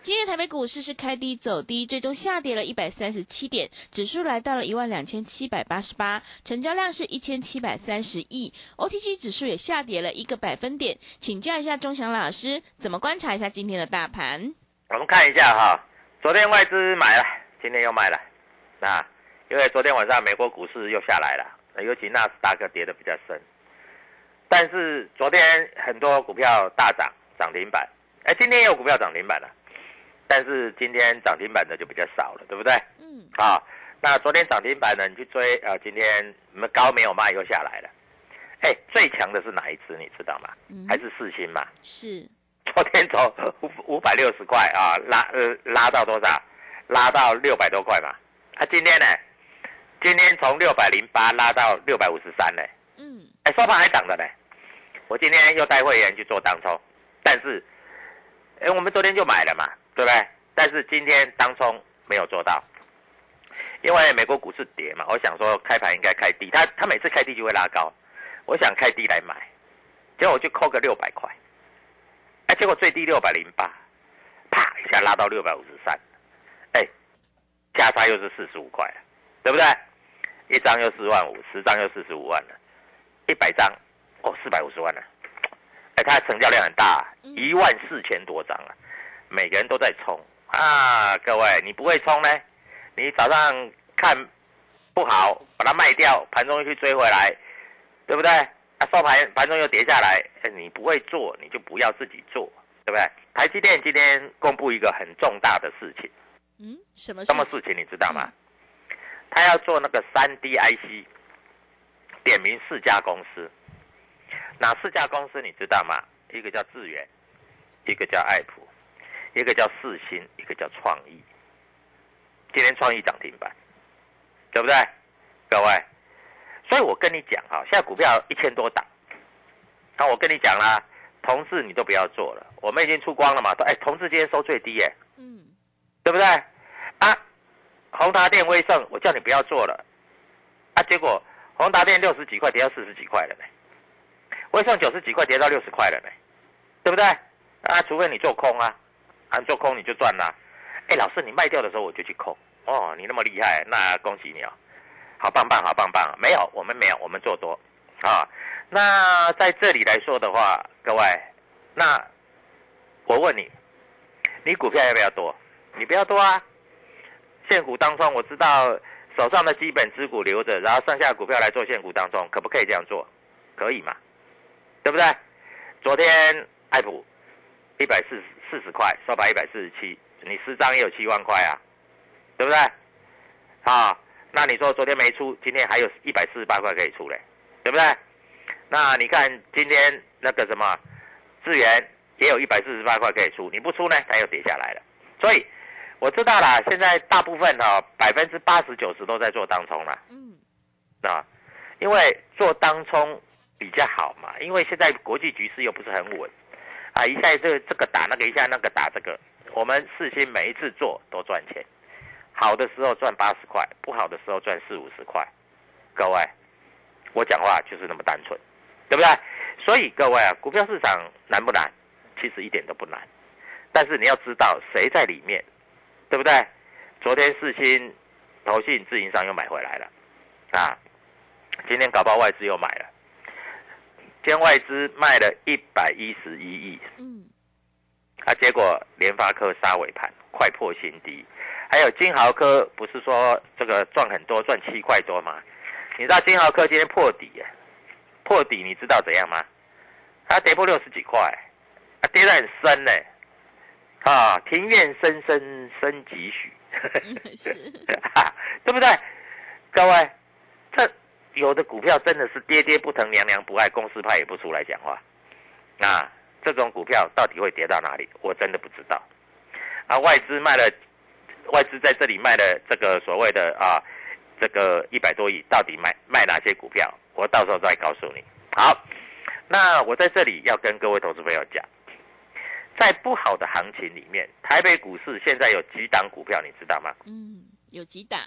今日台北股市是开低走低，最终下跌了一百三十七点，指数来到了一万两千七百八十八，成交量是一千七百三十亿，OTC 指数也下跌了一个百分点。请教一下钟祥老师，怎么观察一下今天的大盘？我们看一下哈，昨天外资买了，今天又卖了，啊，因为昨天晚上美国股市又下来了，尤其纳斯达克跌的比较深，但是昨天很多股票大涨涨停板，哎，今天也有股票涨停板了。但是今天涨停板的就比较少了，对不对？嗯。啊，那昨天涨停板的？你去追啊，今天你们高没有卖，又下来了。哎，最强的是哪一只？你知道吗？嗯还是四星嘛？是，昨天从五五百六十块啊拉呃拉到多少？拉到六百多块嘛。啊，今天呢？今天从六百零八拉到六百五十三呢。嗯，哎，收盘还涨的呢。我今天又带会员去做当冲，但是，哎，我们昨天就买了嘛。对不对？但是今天当冲没有做到，因为美国股市跌嘛，我想说开盘应该开低，它它每次开低就会拉高，我想开低来买，结果我就扣个六百块，哎，结果最低六百零八，啪一下拉到六百五十三，哎，价差又是四十五块了，对不对？一张又四万五，十张又四十五万了，一百张哦四百五十万了，哎，它的成交量很大，一万四千多张啊。每个人都在冲啊！各位，你不会冲呢？你早上看不好，把它卖掉，盘中又去追回来，对不对？啊，收盘盘中又跌下来，你不会做，你就不要自己做，对不对？台积电今天公布一个很重大的事情，嗯，什么什么事情你知道吗？他要做那个三 D IC，点名四家公司，哪四家公司你知道吗？一个叫智源，一个叫爱普。一个叫四星，一个叫创意。今天创意涨停板，对不对？各位，所以我跟你讲啊，现在股票一千多档，那我跟你讲啦，同志你都不要做了，我们已经出光了嘛。哎，同志今天收最低耶，嗯，对不对？啊，宏达电、威盛，我叫你不要做了，啊，结果宏达电六十几块跌到四十几块了呢，威盛九十几块跌到六十块了呢，对不对？啊，除非你做空啊。按，做空你就赚啦！哎，老师，你卖掉的时候我就去空哦，你那么厉害，那恭喜你哦，好棒棒，好棒棒！没有，我们没有，我们做多啊。那在这里来说的话，各位，那我问你，你股票要不要多？你不要多啊。现股当中，我知道手上的基本持股留着，然后剩下股票来做现股当中，可不可以这样做？可以嘛？对不对？昨天爱普一百四十。四十块收盘一百四十七，你十张也有七万块啊，对不对？啊，那你说昨天没出，今天还有一百四十八块可以出嘞，对不对？那你看今天那个什么智源也有一百四十八块可以出，你不出呢，它又跌下来了。所以我知道啦，现在大部分哈百分之八十九十都在做当冲了，嗯，啊，因为做当冲比较好嘛，因为现在国际局势又不是很稳，啊，一下这这个打那个，一下那个打这个，我们事先每一次做都赚钱，好的时候赚八十块，不好的时候赚四五十块，各位，我讲话就是那么单纯，对不对？所以各位啊，股票市场难不难？其实一点都不难，但是你要知道谁在里面，对不对？昨天四星、投信、自营商又买回来了，啊，今天搞不好外资又买了，天外资卖了一百一十一亿，嗯，啊，结果联发科杀尾盘，快破新低，还有金豪科不是说这个赚很多，赚七块多吗？你知道金豪科今天破底耶，破底你知道怎样吗？它跌破六十几块，啊，跌得很深呢，啊，庭院深深深几许，是，对不对？各位，这有的股票真的是跌跌不疼，娘娘不爱，公司派也不出来讲话。那，这种股票到底会跌到哪里？我真的不知道。啊，外资卖了，外资在这里卖了这个所谓的啊，这个一百多亿，到底卖卖哪些股票？我到时候再告诉你。好，那我在这里要跟各位投资朋友讲，在不好的行情里面，台北股市现在有几档股票，你知道吗？嗯，有几档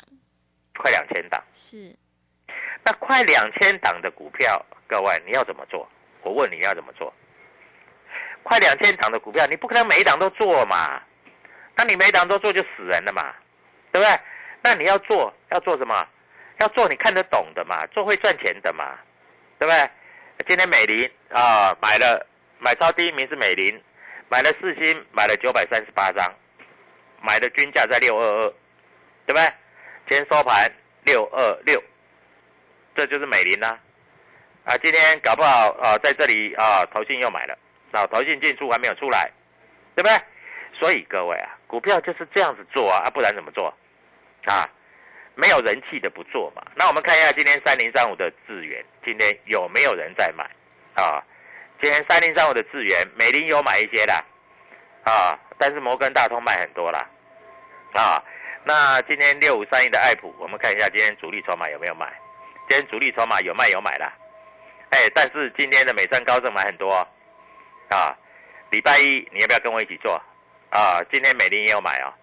快两千档。是，那快两千档的股票，各位你要怎么做？我问你要怎么做？快两千档的股票，你不可能每一档都做嘛？那你每一档都做就死人了嘛，对不对？那你要做要做什么？要做你看得懂的嘛，做会赚钱的嘛，对不对？今天美林啊买了买超第一名是美林，买了四星买了九百三十八张，买的均价在六二二，对不对？今天收盘六二六，这就是美林啦、啊。今天搞不好啊，在这里啊，投信又买了，啊，投信进出还没有出来，对不对？所以各位啊，股票就是这样子做啊，啊，不然怎么做？啊，没有人气的不做嘛。那我们看一下今天三零三五的智源，今天有没有人在买？啊，今天三零三五的智源，美林有买一些的，啊，但是摩根大通卖很多啦，啊。那今天六五三一的爱普，我们看一下今天主力筹码有没有买？今天主力筹码有卖有买啦，哎，但是今天的美商高盛买很多，啊，礼拜一你要不要跟我一起做？啊，今天美林也有买哦，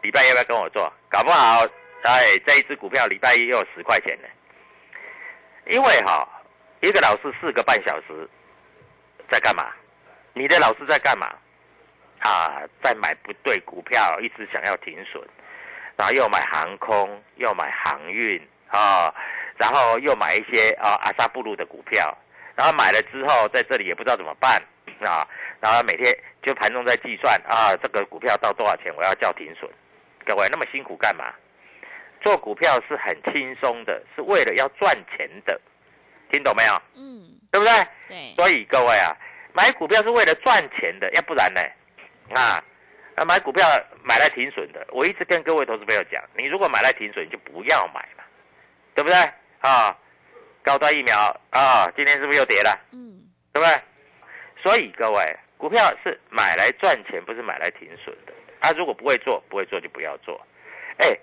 礼拜一要不要跟我做？搞不好，哎，这一只股票礼拜一又有十块钱呢。因为哈，一个老师四个半小时在干嘛？你的老师在干嘛？啊，在买不对股票，一直想要停损。然后又买航空，又买航运啊，然后又买一些啊阿萨布鲁的股票，然后买了之后在这里也不知道怎么办啊，然后每天就盘中在计算啊，这个股票到多少钱我要叫停损，各位那么辛苦干嘛？做股票是很轻松的，是为了要赚钱的，听懂没有？嗯，对不对？对，所以各位啊，买股票是为了赚钱的，要不然呢，啊。啊，买股票买来停损的，我一直跟各位投资朋友讲，你如果买来停损，就不要买嘛，对不对？啊，高端疫苗啊，今天是不是又跌了？嗯，对不对？所以各位，股票是买来赚钱，不是买来停损的。啊，如果不会做，不会做就不要做。哎，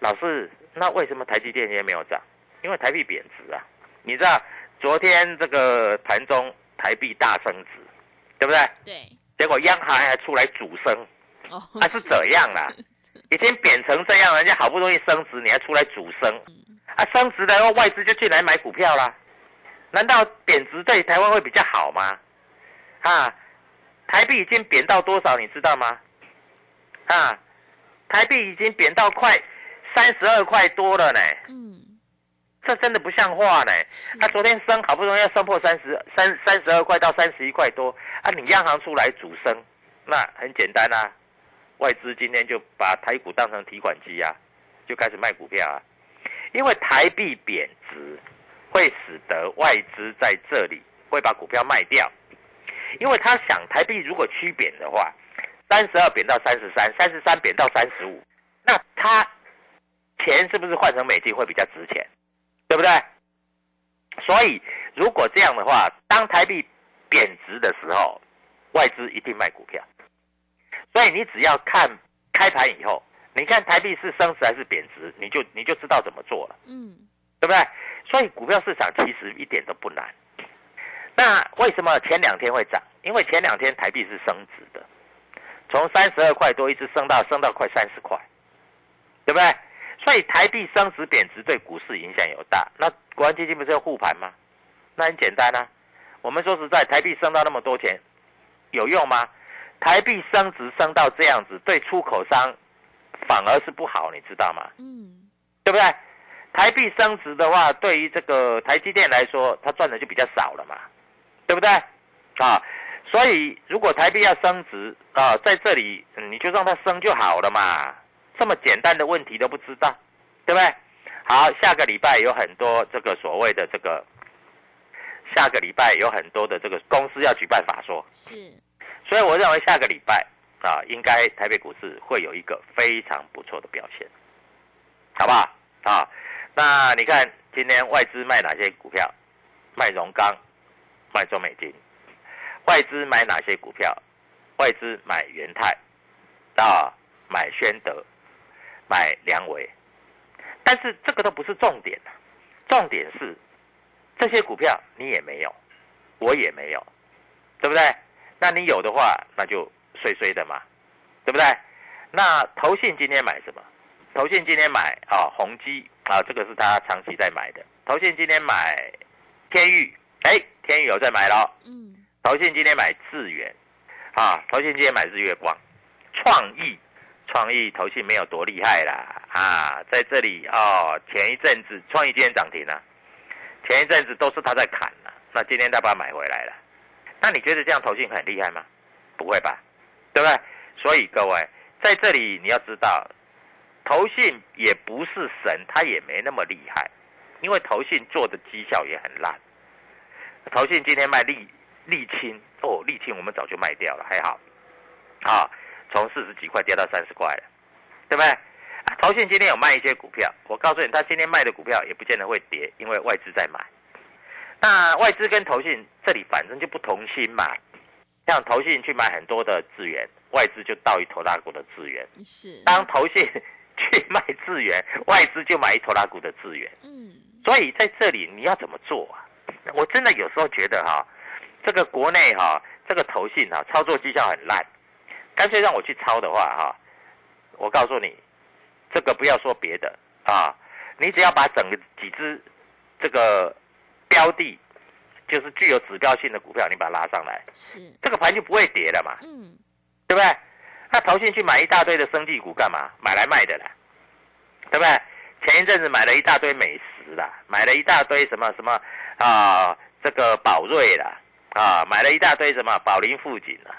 老师，那为什么台积电今天没有涨？因为台币贬值啊。你知道昨天这个盘中台币大升值，对不对？对，结果央行还出来主升。哦，啊，是怎样啦？已经贬成这样，人家好不容易升值，你还出来主升？啊，升值然后外资就进来买股票啦？难道贬值对台湾会比较好吗？啊，台币已经贬到多少，你知道吗？啊，台币已经贬到快三十二块多了呢。嗯，这真的不像话呢。啊，昨天升好不容易要升破三十三三十二块到三十一块多，啊，你央行出来主升，那很简单啊。外资今天就把台股当成提款机啊，就开始卖股票啊。因为台币贬值，会使得外资在这里会把股票卖掉，因为他想台币如果趋贬的话，三十二贬到三十三，三十三贬到三十五，那他钱是不是换成美金会比较值钱？对不对？所以如果这样的话，当台币贬值的时候，外资一定卖股票。所以你只要看开盘以后，你看台币是升值还是贬值，你就你就知道怎么做了，嗯，对不对？所以股票市场其实一点都不难。那为什么前两天会涨？因为前两天台币是升值的，从三十二块多一直升到升到快三十块，对不对？所以台币升值贬值对股市影响有大。那国安基金不是要护盘吗？那很简单啊。我们说实在，台币升到那么多钱，有用吗？台币升值升到这样子，对出口商反而是不好，你知道吗？嗯，对不对？台币升值的话，对于这个台积电来说，它赚的就比较少了嘛，对不对？啊，所以如果台币要升值啊，在这里、嗯你就让它升就好了嘛，这么简单的问题都不知道，对不对？好，下个礼拜有很多这个所谓的这个，下个礼拜有很多的这个公司要举办法说，是，所以我认为下个礼拜啊，应该台北股市会有一个非常不错的表现，好不好？啊，那你看今天外资卖哪些股票？卖荣钢，卖中美金。外资买哪些股票？外资买元泰，啊，买宣德，买良维。但是这个都不是重点重点是这些股票你也没有，我也没有，对不对？那你有的话，那就碎碎的嘛，对不对？那投信今天买什么？投信今天买啊，宏基啊，这个是他长期在买的。投信今天买天域，哎，天域有在买咯。嗯，投信今天买智源，啊，投信今天买日月光，创意，创意投信没有多厉害啦，啊，在这里哦，前一阵子创意今天涨停了，前一阵子都是他在砍了，那今天他把它买回来了，那你觉得这样投信很厉害吗？不会吧，对不对？所以各位在这里你要知道，投信也不是神，他也没那么厉害，因为投信做的绩效也很烂。投信今天卖沥沥青哦，沥青我们早就卖掉了，还好，啊，从四十几块跌到三十块了，对不对？投信今天有卖一些股票，我告诉你，他今天卖的股票也不见得会跌，因为外资在买。那外资跟投信这里反正就不同心嘛，像投信去买很多的资源，外资就倒一头拉股的资源；是，当投信去卖资源，外资就买一头拉股的资源。嗯，所以在这里你要怎么做啊？我真的有时候觉得哈、这个国内哈、这个投信哈、操作绩效很烂，干脆让我去抄的话哈、我告诉你，这个不要说别的啊，你只要把整个几只这个标的，就是具有指标性的股票，你把它拉上来，是，这个盘就不会跌了嘛，嗯，对不对？那投信去买一大堆的生技股干嘛？买来卖的啦，对不对？前一阵子买了一大堆美食啦，买了一大堆什么什么啊，这个宝瑞啦，啊，买了一大堆什么宝林富锦啦，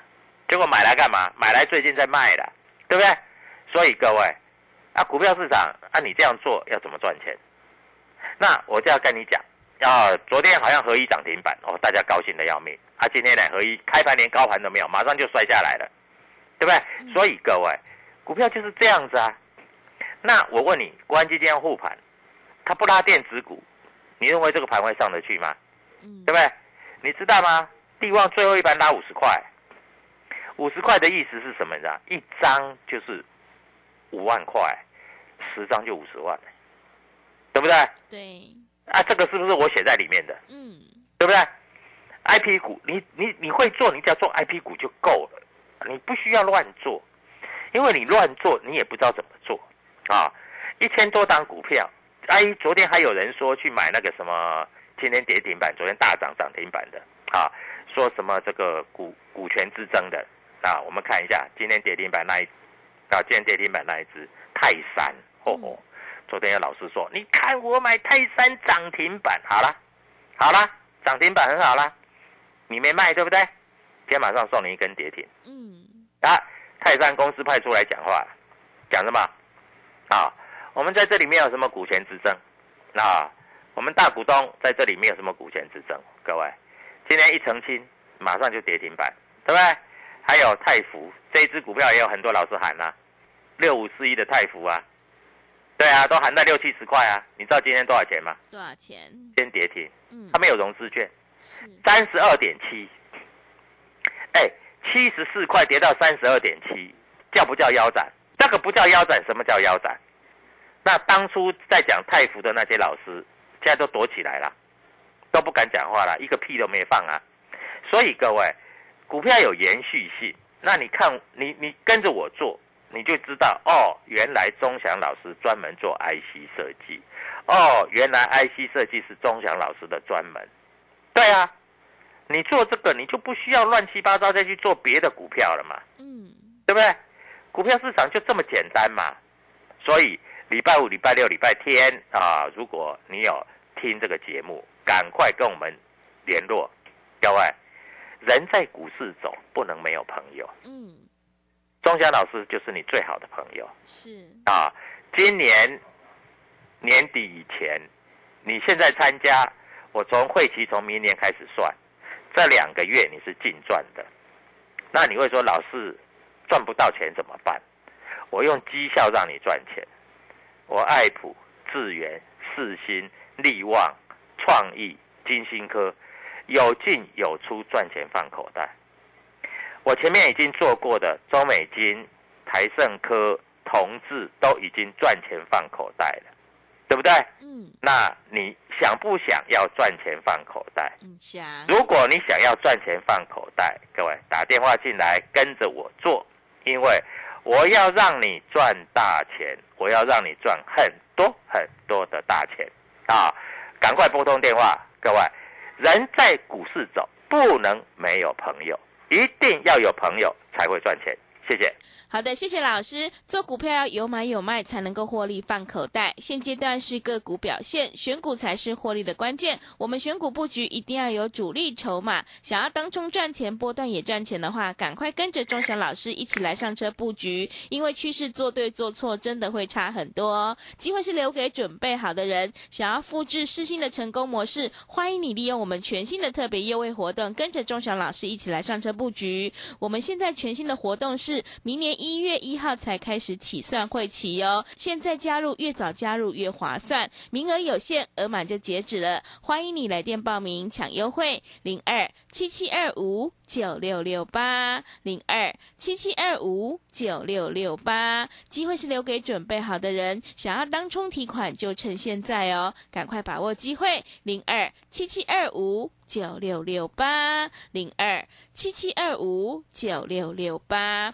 结果买来干嘛？买来最近在卖了，对不对？所以各位，啊，股票市场啊，你这样做要怎么赚钱？那我就要跟你讲，啊，昨天好像合一涨停板哦，大家高兴的要命啊，今天呢合一开盘连高盘都没有，马上就摔下来了，对不对？所以各位，股票就是这样子啊。那我问你，国安基金要护盘，它不拉电子股，你认为这个盘会上得去吗？嗯对，不对？你知道吗？地旺最后一盘拉五十块，五十块的意思是什么？你知道？一张就是五万块，十张就五十万，对不对？对，啊，这个是不是我写在里面的？嗯，对不对？IP 股，你你你会做，你只要做 IP 股就够了，你不需要乱做，因为你乱做，你也不知道怎么做啊。一千多档股票，哎，昨天还有人说去买那个什么，今天跌停板，昨天大涨涨停板的啊，说什么这个股股权之争的啊，我们看一下今天跌停板那一啊，今天跌停板那一只泰山，哦哦，昨天有老师说，你看我买泰山涨停板，好了，好了，涨停板很好啦，你没卖对不对？今天马上送你一根跌停嗯，啊！泰山公司派出来讲话，讲什么？啊，我们在这里没有什么股权之争，啊，我们大股东在这里没有什么股权之争。各位，今天一澄清，马上就跌停板，对不对？还有泰福这这一只股票也有很多老师喊啊，六五四一的泰福啊，对啊，都含在六七十块啊。你知道今天多少钱吗？多少钱？先跌停，嗯它，没有融资券，是，三十二点七，哎，七十四块跌到三十二点七，叫不叫腰斩？这个不叫腰斩，什么叫腰斩？那当初在讲泰福的那些老师，现在都躲起来了，都不敢讲话了，一个屁都没放啊。所以各位，股票有延续性，那你看你你跟着我做，你就知道哦，原来钟祥老师专门做 IC 设计，哦，原来 IC 设计是钟祥老师的专门。对啊，你做这个，你就不需要乱七八糟再去做别的股票了嘛，嗯，对不对？股票市场就这么简单嘛。所以礼拜五、礼拜六、礼拜天啊，如果你有听这个节目，赶快跟我们联络。各位，人在股市走，不能没有朋友。嗯，钟祥老师就是你最好的朋友是，啊！今年年底以前，你现在参加，我从会期从明年开始算，这两个月你是净赚的。那你会说，老师赚不到钱怎么办？我用绩效让你赚钱。我爱普、智源、世新、力旺、创意、金星科，有进有出，赚钱放口袋。我前面已经做过的中美金、台盛科、同志都已经赚钱放口袋了，对不对？嗯，那你想不想要赚钱放口袋？嗯，想，如果你想要赚钱放口袋，各位打电话进来跟着我做，因为我要让你赚大钱，我要让你赚很多很多的大钱啊！赶快拨通电话，各位，人在股市走，不能没有朋友，一定要有朋友才会赚钱。谢谢。好的，谢谢老师。做股票要有买有卖，才能够获利放口袋。现阶段是个股表现，选股才是获利的关键。我们选股布局一定要有主力筹码，想要当中赚钱、波段也赚钱的话，赶快跟着钟祥老师一起来上车布局。因为趋势做对做错，真的会差很多。机会是留给准备好的人。想要复制世新的成功模式，欢迎你利用我们全新的特别优惠活动，跟着钟祥老师一起来上车布局。我们现在全新的活动是明年一月一号才开始起算会期哦，现在加入越早加入越划算，名额有限，额满就截止了。欢迎你来电报名抢优惠，零二七七二五九六六八。零二七七二五九六六八，机会是留给准备好的人，想要当冲提款就趁现在哦，赶快把握机会，零二七七二五九六六八。零二七七二五九六六八。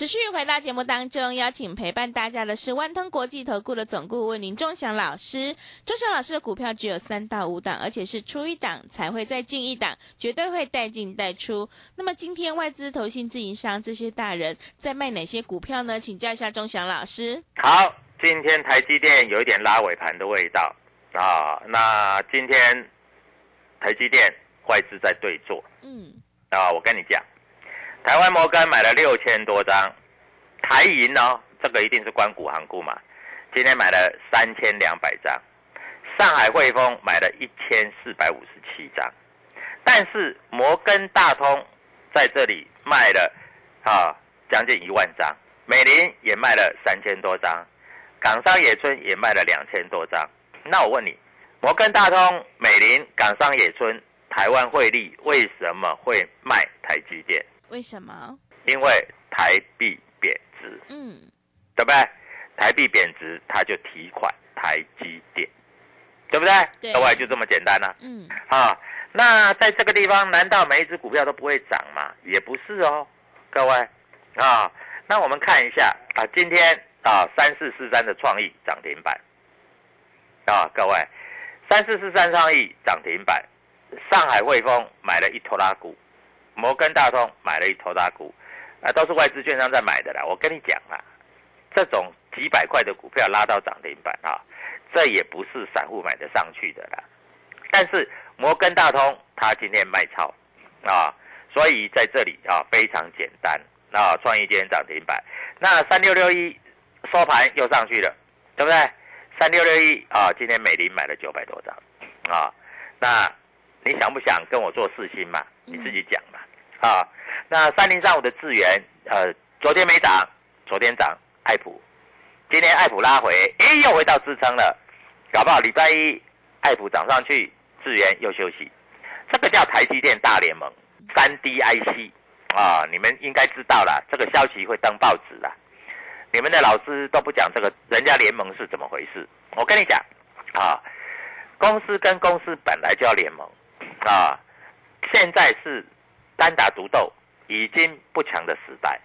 持续回到节目当中，邀请陪伴大家的是万通国际投顾的总顾问林忠祥老师。忠祥老师的股票只有三到五档，而且是出一档才会再进一档，绝对会带进带出。那么今天外资、投信、自营商这些大人在卖哪些股票呢？请教一下忠祥老师。好，今天台积电有一点拉尾盘的味道啊。那今天台积电外资在对坐嗯，啊，我跟你讲，台湾摩根买了六千多张，台银呢，这个一定是关谷行库嘛，今天买了三千两百张，上海汇丰买了一千四百五十七张，但是摩根大通在这里卖了啊将近一万张，美林也卖了三千多张，港商野村也卖了两千多张。那我问你，摩根大通、美林、港商野村、台湾汇利为什么会卖台积电？为什么？因为台币贬值，嗯，对不对？台币贬值，它就提款台积电，对不对？对各位就这么简单了、嗯，啊。那在这个地方，难道每一只股票都不会涨吗？也不是哦，各位啊。那我们看一下啊，今天啊三四四三的创意涨停板啊，各位三四四三创意涨停板，上海汇丰买了一拖拉股，摩根大通买了一头大股，啊，都是外资券商在买的啦。我跟你讲啊，这种几百块的股票拉到涨停板啊，这也不是散户买得上去的啦。但是摩根大通它今天卖超啊，所以在这里啊非常简单啊，创意今天涨停板，那三六六一收盘又上去了，对不对？三六六一啊，今天美林买了九百多张啊，那你想不想跟我做四星嘛？你自己讲嘛啊。那三零三五的智源，呃，昨天没涨，昨天涨，爱普，今天爱普拉回，哎，又回到支撑了，搞不好礼拜一爱普涨上去，智源又休息，这个叫台积电大联盟，三 D IC 啊，你们应该知道了，这个消息会登报纸了。你们的老师都不讲这个，人家联盟是怎么回事？我跟你讲啊，公司跟公司本来就要联盟啊，现在是单打独斗，已经不强的时代。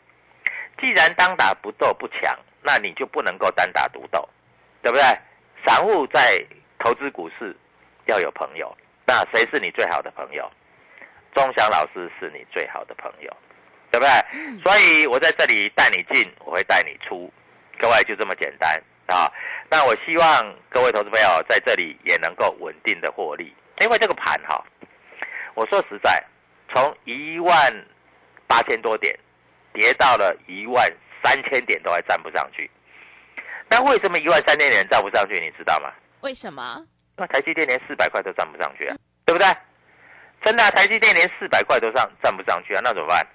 既然单打不斗不强，那你就不能够单打独斗，对不对？散户在投资股市要有朋友，那谁是你最好的朋友？钟祥老师是你最好的朋友，对不对？所以我在这里带你进，我会带你出，各位就这么简单啊。那我希望各位投资朋友在这里也能够稳定的获利，因为这个盘哈，我说实在，从一万八千多点跌到了一万三千点都还站不上去。那为什么一万三千点站不上去？你知道吗？为什么？那台积电连四百块都站不上去啊，对不对？真的啊、台积电连四百块都上站不上去啊，那怎么办？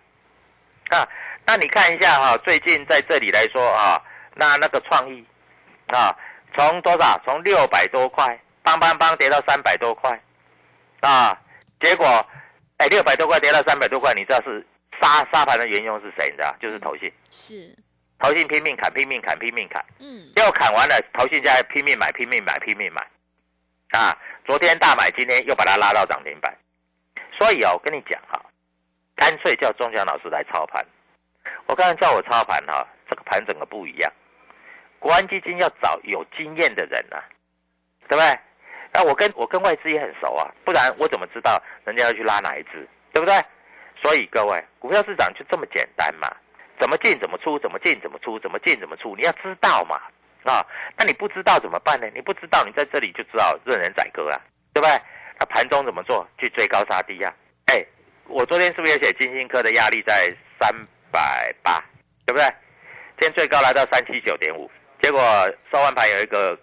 啊，那你看一下哈、最近在这里来说啊，那那个创意啊，从多少？从六百多块，邦邦邦跌到三百多块，啊，结果，哎，六百多块跌到三百多块，你知道是杀杀盘的元凶是谁？你知道？就是投信，是，投信拼命砍，拼命砍，拼命砍。嗯，要砍完了，投信家拼命买，拼命买，拼命买，啊！昨天大买，今天又把它拉到涨停板。所以啊，我跟你讲哈、干脆叫钟祥老师来操盘。我刚才叫我操盘哈、这个盘整个不一样。国安基金要找有经验的人啊，对不对？那我跟我跟外资也很熟啊，不然我怎么知道人家要去拉哪一只，对不对？所以各位，股票市场就这么简单嘛，怎么进怎么出，怎么进怎么出，怎么进怎么出，你要知道嘛，啊，那你不知道怎么办呢？你不知道，你在这里就知道任人宰割啊，对不对？那盘中怎么做？去追高杀低啊？哎，我昨天是不是也写金星科的压力在三百八，对不对？今天最高来到三七九点五，结果收完盘有一个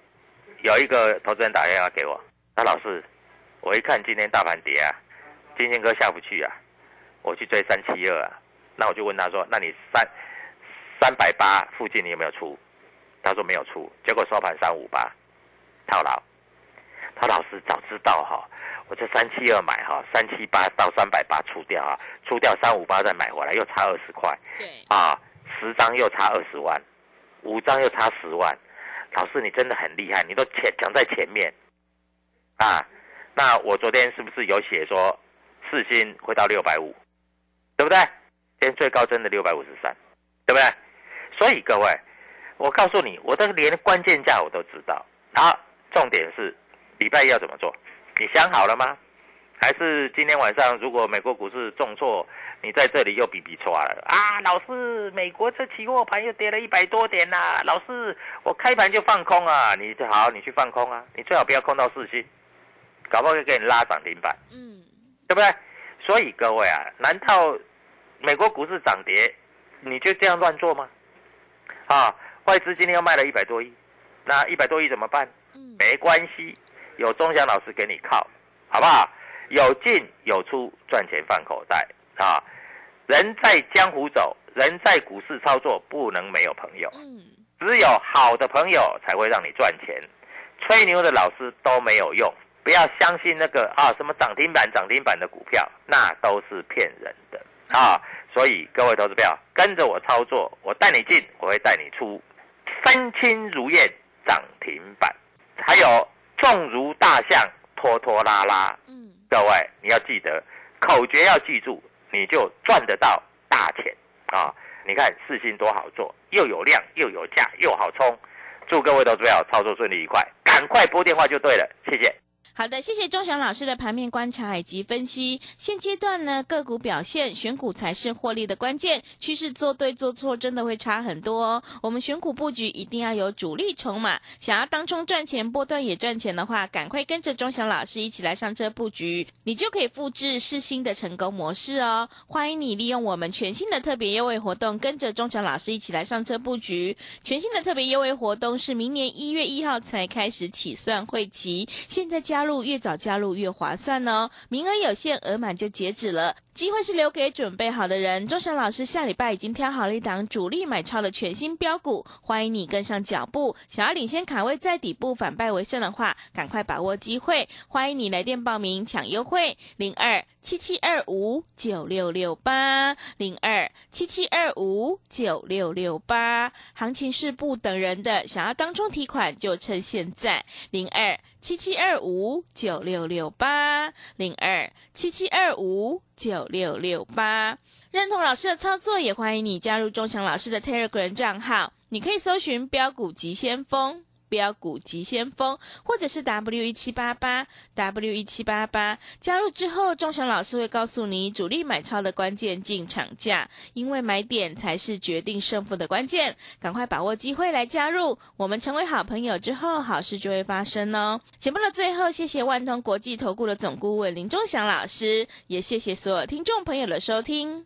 有一个投资人打电话给我，那老师，我一看今天大盘跌啊，金星哥下不去啊，我去追三七二啊，那我就问他说，那你三三百八附近你有没有出？他说没有出，结果收盘三五八，套牢。他老师早知道哈，我这三七二买哈，三七八到三百八出掉啊，出掉三五八再买回来又差二十块对，啊，十张又差二十万，五张又差十万。老师你真的很厉害，你都前讲在前面啊。那我昨天是不是有写说四星会到六百五，对不对？今天最高真的六百五十三，对不对？所以各位，我告诉你，我这个连关键价我都知道。好，重点是礼拜一要怎么做？你想好了吗？还是今天晚上如果美国股市重挫，你在这里又比比错了啊？老师，美国这期货盘又跌了一百多点呐、老师，我开盘就放空啊！你就好，你去放空啊！你最好不要空到四星，搞不好就给你拉涨停板。嗯，对不对？所以各位啊，难道美国股市涨跌，你就这样乱做吗？啊，外资今天又卖了一百多亿，那一百多亿怎么办？嗯，没关系，有钟祥老师给你靠，好不好？有进有出，赚钱放口袋啊！人在江湖走，人在股市操作，不能没有朋友。嗯，只有好的朋友才会让你赚钱，吹牛的老师都没有用。不要相信那个啊什么涨停板涨停板的股票，那都是骗人的啊！所以各位投资票，跟着我操作，我带你进，我会带你出，身轻如燕涨停板，还有重如大象拖拖拉拉。嗯，各位你要记得口诀要记住，你就赚得到大钱啊！你看四星多好做，又有量又有价又好冲。祝各位投资者操作顺利愉快，赶快拨电话就对了，谢谢。好的，谢谢钟祥老师的盘面观察以及分析。现阶段呢，个股表现选股才是获利的关键，趋势做对做错真的会差很多哦。我们选股布局一定要有主力筹码，想要当中赚钱、波段也赚钱的话，赶快跟着钟祥老师一起来上车布局，你就可以复制世新的成功模式哦。欢迎你利用我们全新的特别优惠活动，跟着钟祥老师一起来上车布局。全新的特别优惠活动是明年一月一号才开始起算会期，现在加加入越早加入越划算哦，名额有限，额满就截止了。机会是留给准备好的人。钟祥老师下礼拜已经挑好了一档主力买超的全新标股，欢迎你跟上脚步。想要领先卡位在底部反败为胜的话，赶快把握机会。欢迎你来电报名抢优惠，零二七七二五九六六八零二七七二五九六六八。行情是不等人的，想要当中提款就趁现在，零二七七二五九六六八零二七七二五。九六六八，认同老师的操作，也欢迎你加入钟祥老师的 Telegram 账号。你可以搜寻“标股急先锋”。标股急先锋，或者是 W 一七八八 W 一七八八，加入之后，钟祥老师会告诉你主力买超的关键进场价，因为买点才是决定胜负的关键，赶快把握机会来加入，我们成为好朋友之后，好事就会发生哦。节目的最后，谢谢万通国际投顾的总顾问林钟祥老师，也谢谢所有听众朋友的收听。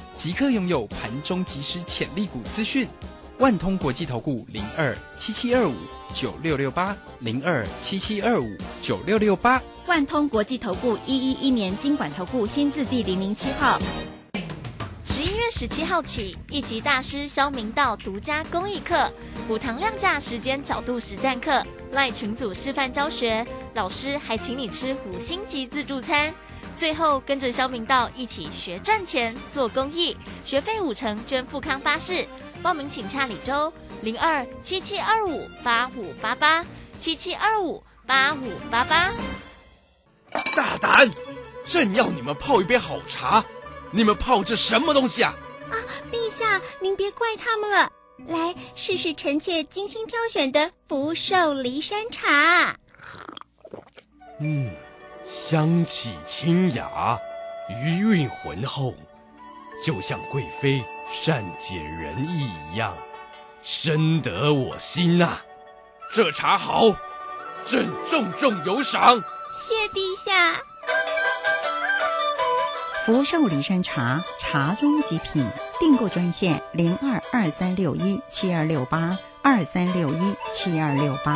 即刻拥有盘中即时潜力股资讯，万通国际投顾零二七七二五九六六八零二七七二五九六六八，万通国际投顾一一一年经管投顾新字第零零七号。十一月十七号起，一级大师肖明道独家公益课，五堂量价时间角度实战课，赖群组示范教学，老师还请你吃五星级自助餐。最后跟着肖明道一起学赚钱、做公益，学费五成捐富康巴士。报名请洽李周零二七七二五八五八八七七二五八五八八。大胆！朕要你们泡一杯好茶，你们泡这什么东西啊？啊，陛下，您别怪他们了。来试试臣妾精心挑选的福寿梨山茶。嗯。香气清雅，余韵浑厚，就像贵妃善解人意一样，深得我心呐！这茶好，朕重重有赏。谢陛下。福寿礼山茶，茶中极品。订购专线：零二二三六一七二六八二三六一七二六八。